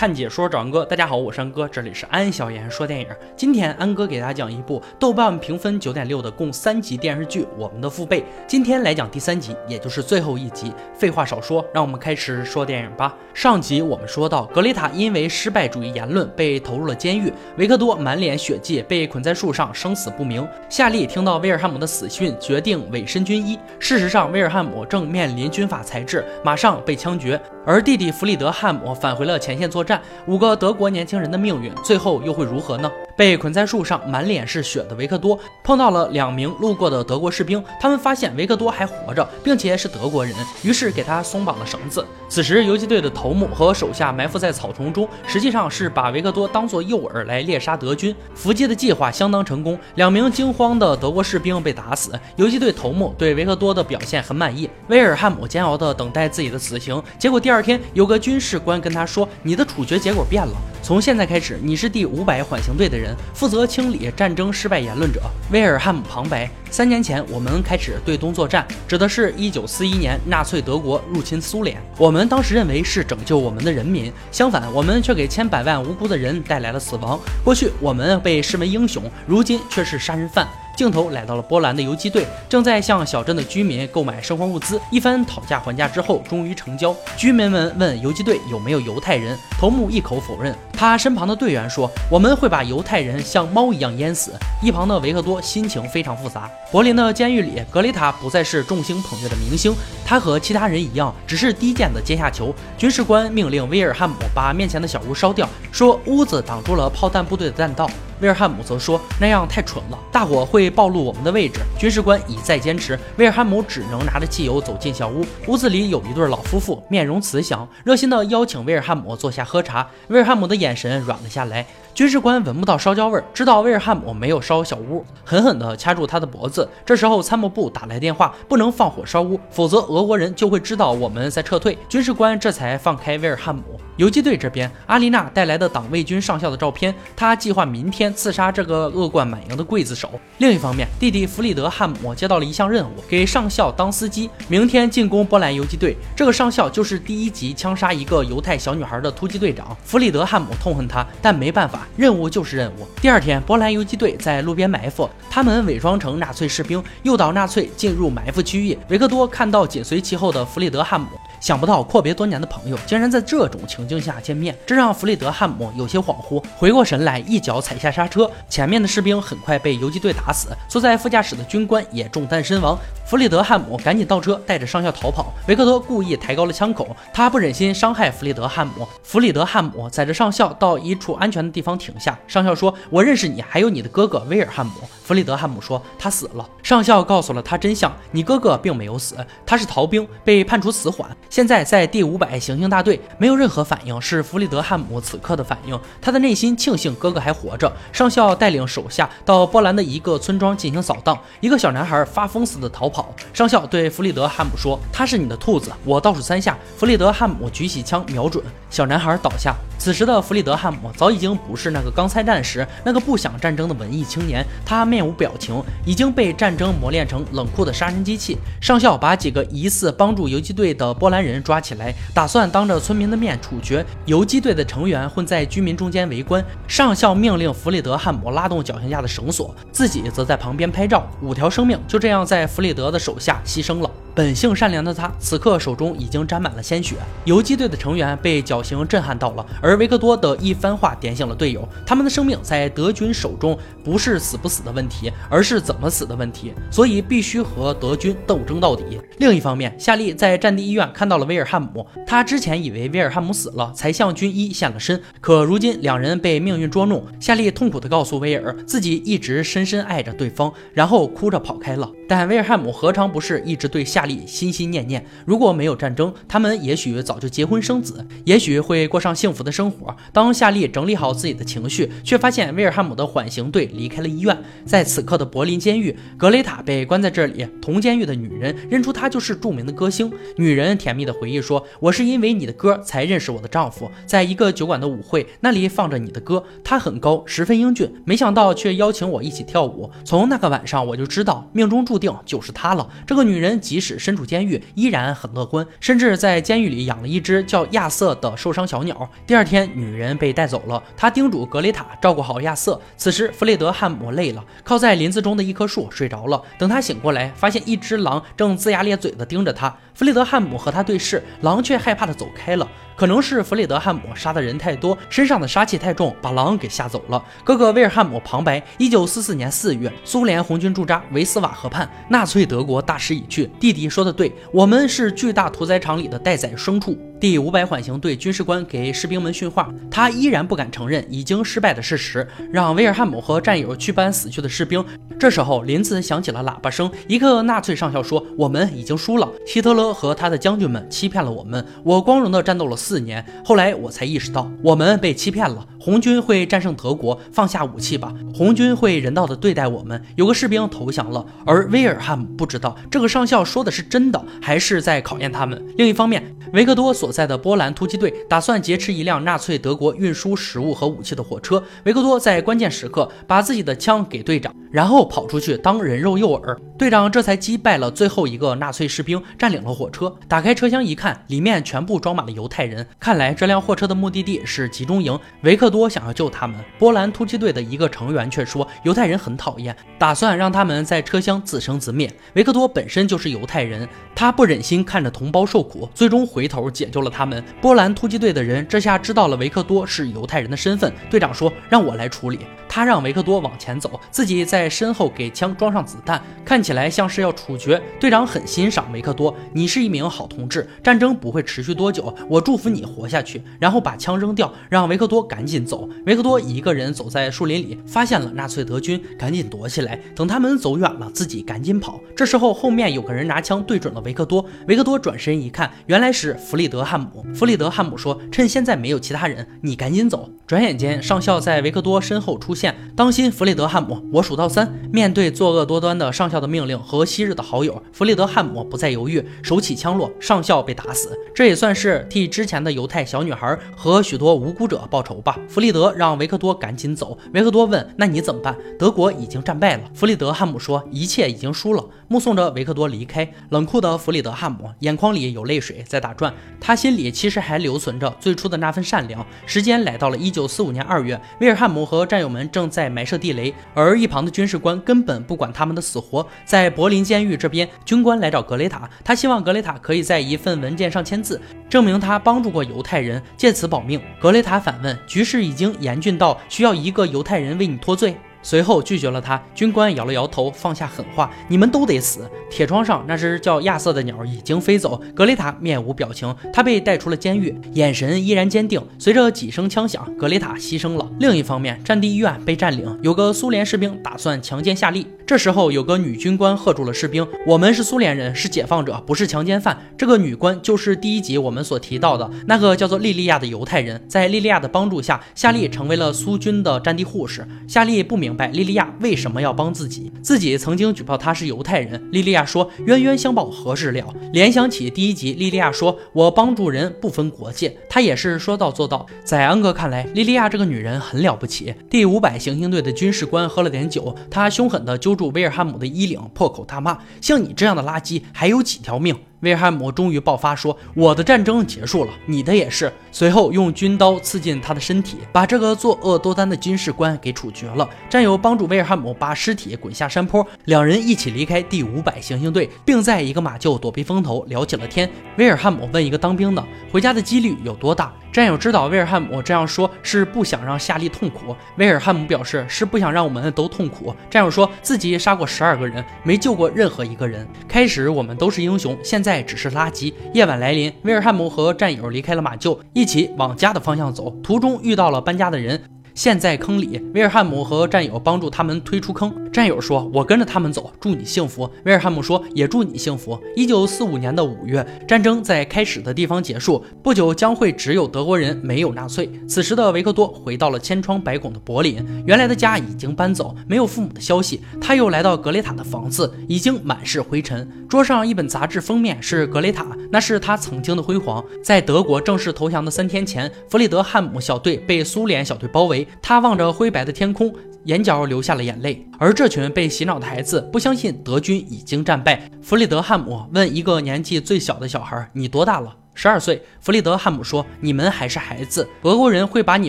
看解说找安哥，大家好，我是安哥，这里是安小言说电影。今天安哥给大家讲一部豆瓣评分九点六的共三集电视剧《我们的父辈》。今天来讲第三集，也就是最后一集。废话少说，让我们开始说电影吧。上集我们说到，格雷塔因为失败主义言论被投入了监狱，维克多满脸血迹被捆在树上，生死不明。夏利听到威尔汉姆的死讯，决定委身军医。事实上，威尔汉姆正面临军法裁制，马上被枪决。而弟弟弗里德汉姆返回了前线作战，五个德国年轻人的命运最后又会如何呢？被捆在树上、满脸是血的维克多碰到了两名路过的德国士兵，他们发现维克多还活着，并且是德国人，于是给他松绑了绳子。此时，游击队的头目和手下埋伏在草丛中，实际上是把维克多当作诱饵来猎杀德军。伏击的计划相当成功，两名惊慌的德国士兵被打死。游击队头目对维克多的表现很满意。威尔汉姆煎熬地等待自己的死刑，结果第二天有个军事官跟他说：“你的处决结果变了，从现在开始，你是第五百缓刑队的人。”负责清理战争失败言论者。威尔汉姆旁白：三年前，我们开始对东作战，指的是一九四一年纳粹德国入侵苏联。我们当时认为是拯救我们的人民，相反，我们却给千百万无辜的人带来了死亡。过去我们被视为英雄，如今却是杀人犯。镜头来到了波兰的游击队，正在向小镇的居民购买生活物资。一番讨价还价之后，终于成交。居民们问游击队有没有犹太人，头目一口否认。他身旁的队员说：“我们会把犹太人像猫一样淹死。”一旁的维克多心情非常复杂。柏林的监狱里，格雷塔不再是众星捧月的明星，他和其他人一样，只是低贱的阶下囚。军事官命令威尔汉姆把面前的小屋烧掉，说屋子挡住了炮弹部队的弹道。威尔汉姆则说那样太蠢了，大火会暴露我们的位置。军事官一再坚持，威尔汉姆只能拿着汽油走进小屋。屋子里有一对老夫妇，面容慈祥，热心的邀请威尔汉姆坐下喝茶。威尔汉姆的眼神软了下来。军事官闻不到烧焦味儿，知道威尔汉姆没有烧小屋，狠狠地掐住他的脖子。这时候参谋部打来电话，不能放火烧屋，否则俄国人就会知道我们在撤退。军事官这才放开威尔汉姆。游击队这边，阿丽娜带来的党卫军上校的照片，他计划明天刺杀这个恶贯满盈的刽子手。另一方面，弟弟弗里德汉姆接到了一项任务，给上校当司机，明天进攻波兰游击队。这个上校就是第一集枪杀一个犹太小女孩的突击队长弗里德汉姆，痛恨他，但没办法。任务就是任务。第二天，波兰游击队在路边埋伏，他们伪装成纳粹士兵，诱导纳粹进入埋伏区域。维克多看到紧随其后的弗里德汉姆，想不到阔别多年的朋友竟然在这种情境下见面，这让弗里德汉姆有些恍惚。回过神来，一脚踩下刹车，前面的士兵很快被游击队打死，坐在副驾驶的军官也中弹身亡。弗里德汉姆赶紧倒车，带着上校逃跑。维克多故意抬高了枪口，他不忍心伤害弗里德汉姆。弗里德汉姆载着上校到一处安全的地方停下。上校说：“我认识你，还有你的哥哥威尔汉姆。”弗里德汉姆说：“他死了。”上校告诉了他真相：“你哥哥并没有死，他是逃兵，被判处死缓，现在在第五百行星大队，没有任何反应。”是弗里德汉姆此刻的反应，他的内心庆幸哥哥还活着。上校带领手下到波兰的一个村庄进行扫荡，一个小男孩发疯似的逃跑。上校对弗里德汉姆说：“他是你的兔子。”我倒数三下，弗里德汉姆举起枪瞄准，小男孩倒下。此时的弗里德汉姆早已经不是那个刚参战时那个不想战争的文艺青年，他面无表情，已经被战争磨练成冷酷的杀人机器。上校把几个疑似帮助游击队的波兰三人抓起来，打算当着村民的面处决。游击队的成员混在居民中间围观。上校命令弗里德汉姆拉动脚下架的绳索，自己则在旁边拍照。五条生命就这样在弗里德的手下牺牲了。本性善良的他，此刻手中已经沾满了鲜血。游击队的成员被绞刑震撼到了，而维克多的一番话点醒了队友：他们的生命在德军手中不是死不死的问题，而是怎么死的问题。所以必须和德军斗争到底。另一方面，夏利在战地医院看到了威尔汉姆，他之前以为威尔汉姆死了，才向军医献了身。可如今两人被命运捉弄，夏利痛苦地告诉威尔，自己一直深深爱着对方，然后哭着跑开了。但威尔汉姆何尝不是一直对夏利心心念念？如果没有战争，他们也许早就结婚生子，也许会过上幸福的生活。当夏利整理好自己的情绪，却发现威尔汉姆的缓刑队离开了医院。在此刻的柏林监狱，格雷塔被关在这里。同监狱的女人认出她就是著名的歌星。女人甜蜜的回忆说：“我是因为你的歌才认识我的丈夫，在一个酒馆的舞会，那里放着你的歌。他很高，十分英俊，没想到却邀请我一起跳舞。从那个晚上，我就知道命中注定。”定就是她了。这个女人即使身处监狱，依然很乐观，甚至在监狱里养了一只叫亚瑟的受伤小鸟。第二天，女人被带走了，她叮嘱格雷塔照顾好亚瑟。此时，弗雷德汉姆累了，靠在林子中的一棵树睡着了。等他醒过来，发现一只狼正龇牙咧嘴地盯着他。弗雷德汉姆和他对视，狼却害怕地走开了。可能是弗里德汉姆杀的人太多，身上的杀气太重，把狼给吓走了。哥哥威尔汉姆旁白：一九四四年四月，苏联红军驻扎维斯瓦河畔，纳粹德国大势已去。弟弟说的对，我们是巨大屠宰场里的待宰牲畜。第五百缓刑队军事官给士兵们训话，他依然不敢承认已经失败的事实，让威尔汉姆和战友去搬死去的士兵。这时候，林子响起了喇叭声，一个纳粹上校说：“我们已经输了，希特勒和他的将军们欺骗了我们。我光荣地战斗了四年，后来我才意识到，我们被欺骗了。红军会战胜德国，放下武器吧。红军会人道地对待我们。有个士兵投降了，而威尔汉姆不知道这个上校说的是真的，还是在考验他们。另一方面，维克多所所。在的波兰突击队打算劫持一辆纳粹德国运输食物和武器的火车。维克多在关键时刻把自己的枪给队长，然后跑出去当人肉诱饵。队长这才击败了最后一个纳粹士兵，占领了火车。打开车厢一看，里面全部装满了犹太人。看来这辆货车的目的地是集中营。维克多想要救他们，波兰突击队的一个成员却说犹太人很讨厌，打算让他们在车厢自生自灭。维克多本身就是犹太人，他不忍心看着同胞受苦，最终回头解救。了他们，波兰突击队的人这下知道了维克多是犹太人的身份。队长说：“让我来处理。”他让维克多往前走，自己在身后给枪装上子弹，看起来像是要处决。队长很欣赏维克多，你是一名好同志。战争不会持续多久，我祝福你活下去。然后把枪扔掉，让维克多赶紧走。维克多一个人走在树林里，发现了纳粹德军，赶紧躲起来。等他们走远了，自己赶紧跑。这时候后面有个人拿枪对准了维克多，维克多转身一看，原来是弗里德汉姆。弗里德汉姆说：“趁现在没有其他人，你赶紧走。”转眼间，上校在维克多身后出现，当心弗里德汉姆！我数到三。面对作恶多端的上校的命令和昔日的好友，弗里德汉姆不再犹豫，手起枪落，上校被打死。这也算是替之前的犹太小女孩和许多无辜者报仇吧。弗里德让维克多赶紧走。维克多问：“那你怎么办？”德国已经战败了。弗里德汉姆说：“一切已经输了。”目送着维克多离开，冷酷的弗里德汉姆眼眶里有泪水在打转，他心里其实还留存着最初的那份善良。时间来到了一九四五年二月，威尔汉姆和战友们正在埋设地雷，而一旁的军事官根本不管他们的死活。在柏林监狱这边，军官来找格雷塔，他希望格雷塔可以在一份文件上签字，证明他帮助过犹太人，借此保命。格雷塔反问：局势已经严峻到需要一个犹太人为你脱罪？随后拒绝了他。军官摇了摇头，放下狠话：“你们都得死。”铁窗上那只叫亚瑟的鸟已经飞走。格雷塔面无表情，他被带出了监狱，眼神依然坚定。随着几声枪响，格雷塔牺牲了。另一方面，战地医院被占领，有个苏联士兵打算强奸夏利。这时候，有个女军官喝住了士兵：“我们是苏联人，是解放者，不是强奸犯。”这个女官就是第一集我们所提到的那个叫做莉莉亚的犹太人。在莉莉亚的帮助下，夏利成为了苏军的战地护士。夏利不明。明白莉莉亚为什么要帮自己？自己曾经举报他是犹太人。莉莉亚说：“冤冤相报何时了？”联想起第一集，莉莉亚说：“我帮助人不分国界。”她也是说到做到。在安哥看来，莉莉亚这个女人很了不起。第五百行星队的军事官喝了点酒，他凶狠地揪住威尔汉姆的衣领，破口大骂：“像你这样的垃圾，还有几条命？”威尔汉姆终于爆发说：“我的战争结束了，你的也是。”随后用军刀刺进他的身体，把这个作恶多端的军事官给处决了。战友帮助威尔汉姆把尸体滚下山坡，两人一起离开第五百行星队，并在一个马厩躲避风头，聊起了天。威尔汉姆问一个当兵的：“回家的几率有多大？”战友知道威尔汉姆这样说是不想让夏利痛苦。威尔汉姆表示是不想让我们都痛苦。战友说自己杀过十二个人，没救过任何一个人。开始我们都是英雄，现在只是垃圾。夜晚来临，威尔汉姆和战友离开了马厩，一起往家的方向走。途中遇到了搬家的人。陷在坑里，威尔汉姆和战友帮助他们推出坑。战友说：“我跟着他们走，祝你幸福。”威尔汉姆说：“也祝你幸福。”一九四五年的五月，战争在开始的地方结束，不久将会只有德国人，没有纳粹。此时的维克多回到了千疮百孔的柏林，原来的家已经搬走，没有父母的消息。他又来到格雷塔的房子，已经满是灰尘。桌上一本杂志封面是格雷塔，那是他曾经的辉煌。在德国正式投降的三天前，弗里德汉姆小队被苏联小队包围。他望着灰白的天空。眼角流下了眼泪。而这群被洗脑的孩子不相信德军已经战败。弗里德汉姆问一个年纪最小的小孩：“你多大了？”十二岁。弗里德汉姆说：“你们还是孩子，俄国人会把你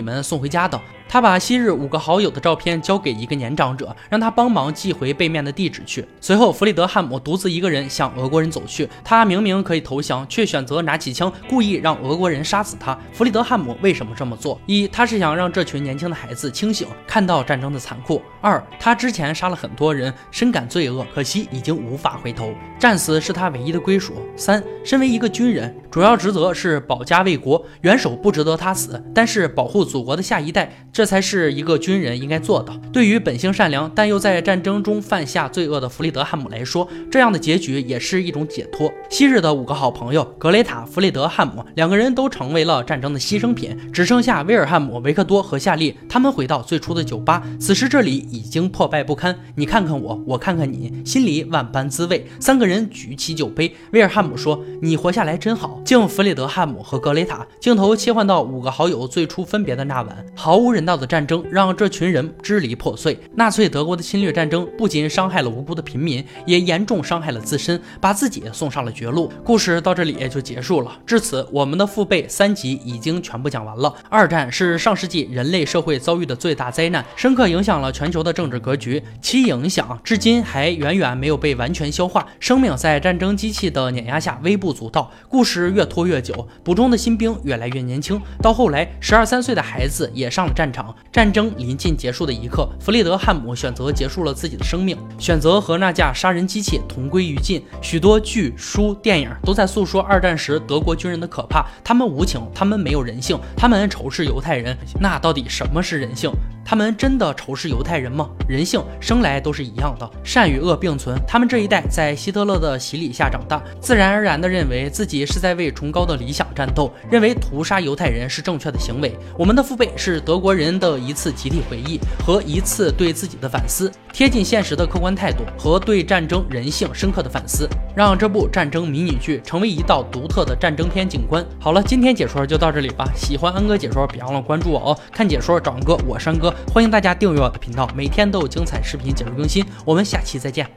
们送回家的。”他把昔日五个好友的照片交给一个年长者，让他帮忙寄回背面的地址去。随后，弗里德汉姆独自一个人向俄国人走去。他明明可以投降，却选择拿起枪，故意让俄国人杀死他。弗里德汉姆为什么这么做？一，他是想让这群年轻的孩子清醒，看到战争的残酷；二，他之前杀了很多人，深感罪恶，可惜已经无法回头，战死是他唯一的归属；三，身为一个军人，主要职责是保家卫国，元首不值得他死，但是保护祖国的下一代，这。这才是一个军人应该做的。对于本性善良但又在战争中犯下罪恶的弗里德汉姆来说，这样的结局也是一种解脱。昔日的五个好朋友格雷塔、弗里德汉姆两个人都成为了战争的牺牲品，只剩下威尔汉姆、维克多和夏利。他们回到最初的酒吧，此时这里已经破败不堪。你看看我，我看看你，心里万般滋味。三个人举起酒杯，威尔汉姆说：“你活下来真好。”敬弗里德汉姆和格雷塔。镜头切换到五个好友最初分别的那晚，毫无人道。的战争让这群人支离破碎。纳粹德国的侵略战争不仅伤害了无辜的平民，也严重伤害了自身，把自己送上了绝路。故事到这里也就结束了。至此，我们的父辈三集已经全部讲完了。二战是上世纪人类社会遭遇的最大灾难，深刻影响了全球的政治格局，其影响至今还远远没有被完全消化。生命在战争机器的碾压下微不足道，故事越拖越久，补充的新兵越来越年轻，到后来十二三岁的孩子也上了战场。战争临近结束的一刻，弗里德汉姆选择结束了自己的生命，选择和那架杀人机器同归于尽。许多剧、书、电影都在诉说二战时德国军人的可怕，他们无情，他们没有人性，他们仇视犹太人。那到底什么是人性？他们真的仇视犹太人吗？人性生来都是一样的，善与恶并存。他们这一代在希特勒的洗礼下长大，自然而然地认为自己是在为崇高的理想战斗，认为屠杀犹太人是正确的行为。我们的父辈是德国人的一次集体回忆和一次对自己的反思，贴近现实的客观态度和对战争人性深刻的反思，让这部战争迷你剧成为一道独特的战争片景观。好了，今天解说就到这里吧。喜欢安哥解说，别忘了关注我哦。看解说找安哥，我是安哥。欢迎大家订阅我的频道，每天都有精彩视频解说更新。我们下期再见。